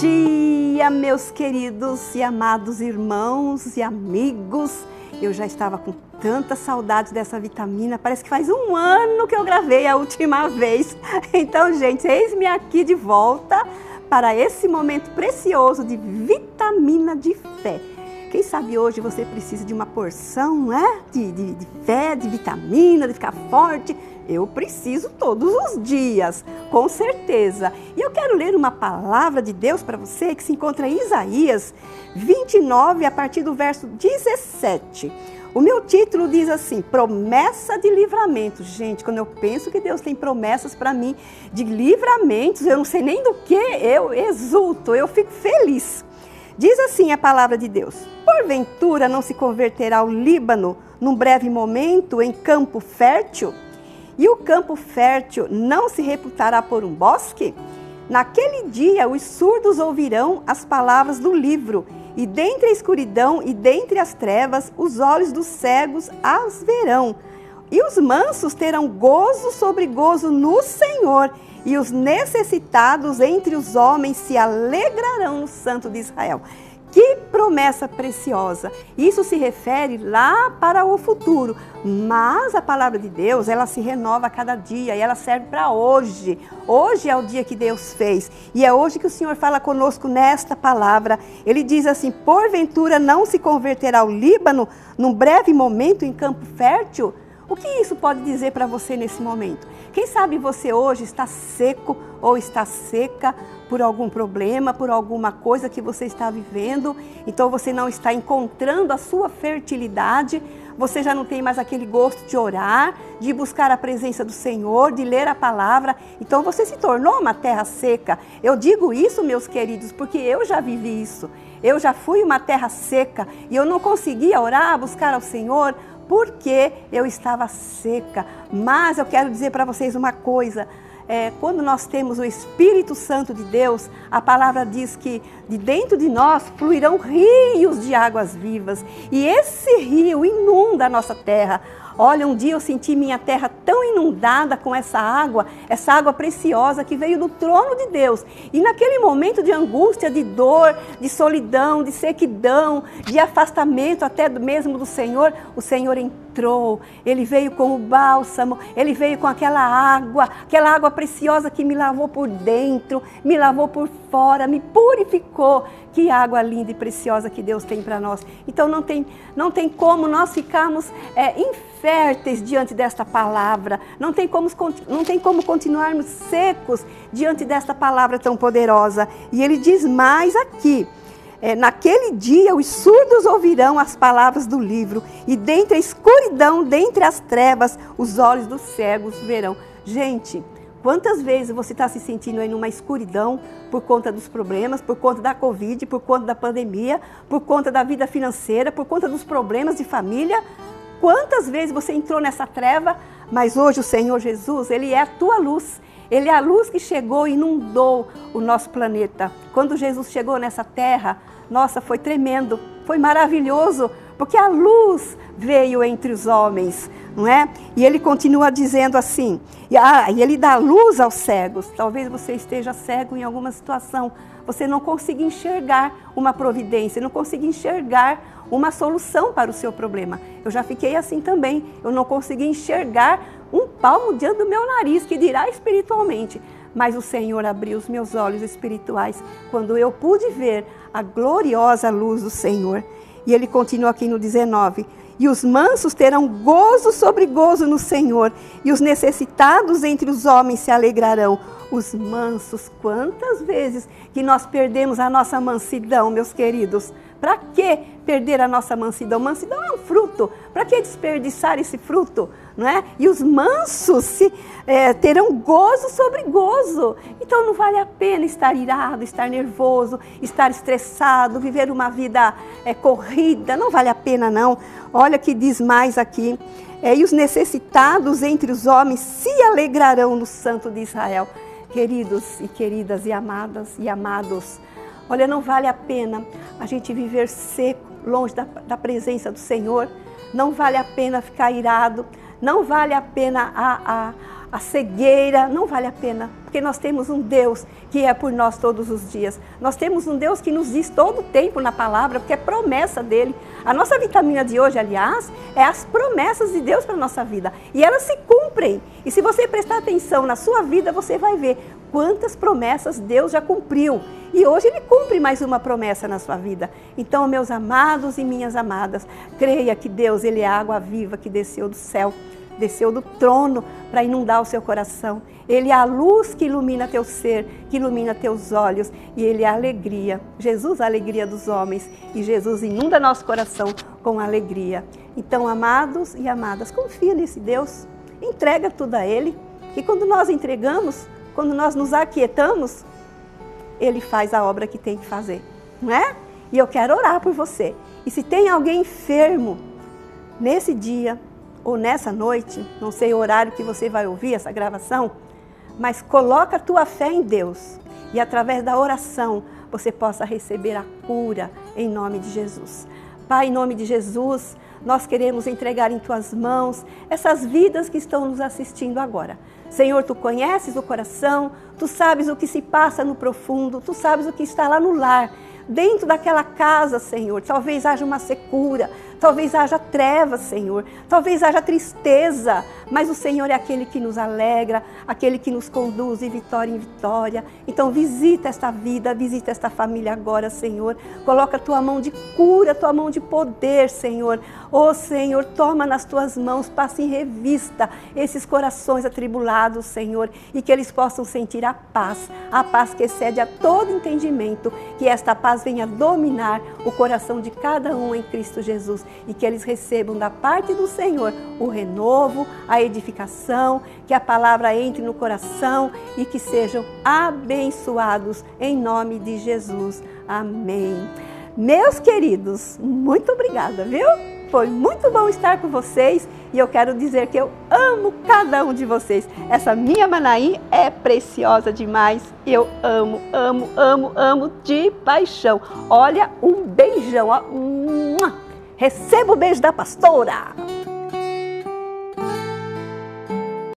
dia, meus queridos e amados irmãos e amigos. Eu já estava com tanta saudade dessa vitamina, parece que faz um ano que eu gravei a última vez. Então, gente, eis-me aqui de volta para esse momento precioso de vitamina de fé. Quem sabe hoje você precisa de uma porção né? de, de, de fé, de vitamina, de ficar forte. Eu preciso todos os dias, com certeza. E eu quero ler uma palavra de Deus para você que se encontra em Isaías 29, a partir do verso 17. O meu título diz assim: promessa de livramento. Gente, quando eu penso que Deus tem promessas para mim de livramentos, eu não sei nem do que, eu exulto, eu fico feliz. Diz assim a palavra de Deus: Porventura não se converterá o Líbano num breve momento em campo fértil? E o campo fértil não se reputará por um bosque? Naquele dia os surdos ouvirão as palavras do livro, e dentre a escuridão e dentre as trevas os olhos dos cegos as verão. E os mansos terão gozo sobre gozo no Senhor, e os necessitados entre os homens se alegrarão no Santo de Israel. Promessa preciosa! Isso se refere lá para o futuro, mas a palavra de Deus, ela se renova a cada dia e ela serve para hoje. Hoje é o dia que Deus fez e é hoje que o Senhor fala conosco nesta palavra. Ele diz assim: Porventura não se converterá o Líbano num breve momento em campo fértil? O que isso pode dizer para você nesse momento? Quem sabe você hoje está seco ou está seca por algum problema, por alguma coisa que você está vivendo, então você não está encontrando a sua fertilidade, você já não tem mais aquele gosto de orar, de buscar a presença do Senhor, de ler a palavra, então você se tornou uma terra seca. Eu digo isso, meus queridos, porque eu já vivi isso. Eu já fui uma terra seca e eu não conseguia orar, buscar ao Senhor, porque eu estava seca. Mas eu quero dizer para vocês uma coisa. É, quando nós temos o Espírito Santo de Deus, a palavra diz que de dentro de nós fluirão rios de águas vivas, e esse rio inunda a nossa terra. Olha, um dia eu senti minha terra tão inundada com essa água, essa água preciosa que veio do trono de Deus. E naquele momento de angústia, de dor, de solidão, de sequidão, de afastamento até mesmo do Senhor, o Senhor entrou. Ele veio com o bálsamo, ele veio com aquela água, aquela água preciosa que me lavou por dentro, me lavou por fora, me purificou. Que água linda e preciosa que Deus tem para nós. Então não tem, não tem como nós ficarmos é, inférteis diante desta palavra. Não tem, como, não tem como continuarmos secos diante desta palavra tão poderosa. E ele diz mais aqui. É, naquele dia os surdos ouvirão as palavras do livro, e dentre a escuridão, dentre as trevas, os olhos dos cegos verão. Gente, Quantas vezes você está se sentindo aí numa escuridão por conta dos problemas, por conta da Covid, por conta da pandemia, por conta da vida financeira, por conta dos problemas de família? Quantas vezes você entrou nessa treva, mas hoje o Senhor Jesus, Ele é a tua luz. Ele é a luz que chegou e inundou o nosso planeta. Quando Jesus chegou nessa terra, nossa, foi tremendo, foi maravilhoso, porque a luz veio entre os homens, não é? E ele continua dizendo assim, e, ah, e ele dá luz aos cegos. Talvez você esteja cego em alguma situação, você não consiga enxergar uma providência, não consiga enxergar uma solução para o seu problema. Eu já fiquei assim também, eu não consegui enxergar um palmo diante do meu nariz, que dirá espiritualmente. Mas o Senhor abriu os meus olhos espirituais quando eu pude ver a gloriosa luz do Senhor. E ele continua aqui no 19: E os mansos terão gozo sobre gozo no Senhor, e os necessitados entre os homens se alegrarão. Os mansos, quantas vezes que nós perdemos a nossa mansidão, meus queridos? Para que perder a nossa mansidão? Mansidão é um fruto. Para que desperdiçar esse fruto? Não é? E os mansos se, é, terão gozo sobre gozo. Então não vale a pena estar irado, estar nervoso, estar estressado, viver uma vida é, corrida. Não vale a pena, não. Olha que diz mais aqui. É, e os necessitados entre os homens se alegrarão no Santo de Israel. Queridos e queridas e amadas e amados, Olha, não vale a pena a gente viver seco, longe da, da presença do Senhor. Não vale a pena ficar irado. Não vale a pena a, a, a cegueira, não vale a pena, porque nós temos um Deus que é por nós todos os dias. Nós temos um Deus que nos diz todo o tempo na palavra, porque é promessa dele. A nossa vitamina de hoje, aliás, é as promessas de Deus para a nossa vida. E elas se cumprem. E se você prestar atenção na sua vida, você vai ver quantas promessas Deus já cumpriu. E hoje Ele cumpre mais uma promessa na sua vida. Então, meus amados e minhas amadas, creia que Deus, Ele é água viva que desceu do céu desceu do trono para inundar o seu coração. Ele é a luz que ilumina teu ser, que ilumina teus olhos, e ele é a alegria. Jesus a alegria dos homens, e Jesus inunda nosso coração com alegria. Então, amados e amadas, confia nesse Deus, entrega tudo a ele, que quando nós entregamos, quando nós nos aquietamos, ele faz a obra que tem que fazer, não é? E eu quero orar por você. E se tem alguém enfermo nesse dia, ou nessa noite, não sei o horário que você vai ouvir essa gravação, mas coloca a tua fé em Deus e através da oração você possa receber a cura em nome de Jesus. Pai, em nome de Jesus, nós queremos entregar em tuas mãos essas vidas que estão nos assistindo agora. Senhor, tu conheces o coração, tu sabes o que se passa no profundo, tu sabes o que está lá no lar dentro daquela casa, Senhor. Talvez haja uma secura, talvez haja trevas, Senhor. Talvez haja tristeza, mas o Senhor é aquele que nos alegra, aquele que nos conduz de vitória em vitória. Então visita esta vida, visita esta família agora, Senhor. Coloca a tua mão de cura, tua mão de poder, Senhor. Oh, Senhor, toma nas tuas mãos, passe em revista esses corações atribulados, Senhor, e que eles possam sentir a paz, a paz que excede a todo entendimento, que esta paz venha dominar o coração de cada um em Cristo Jesus e que eles recebam da parte do Senhor o renovo, a edificação, que a palavra entre no coração e que sejam abençoados em nome de Jesus. Amém. Meus queridos, muito obrigada, viu? Foi muito bom estar com vocês e eu quero dizer que eu amo cada um de vocês. Essa minha Manaí é preciosa demais. Eu amo, amo, amo, amo de paixão. Olha, um beijão. Ó. Receba o beijo da pastora.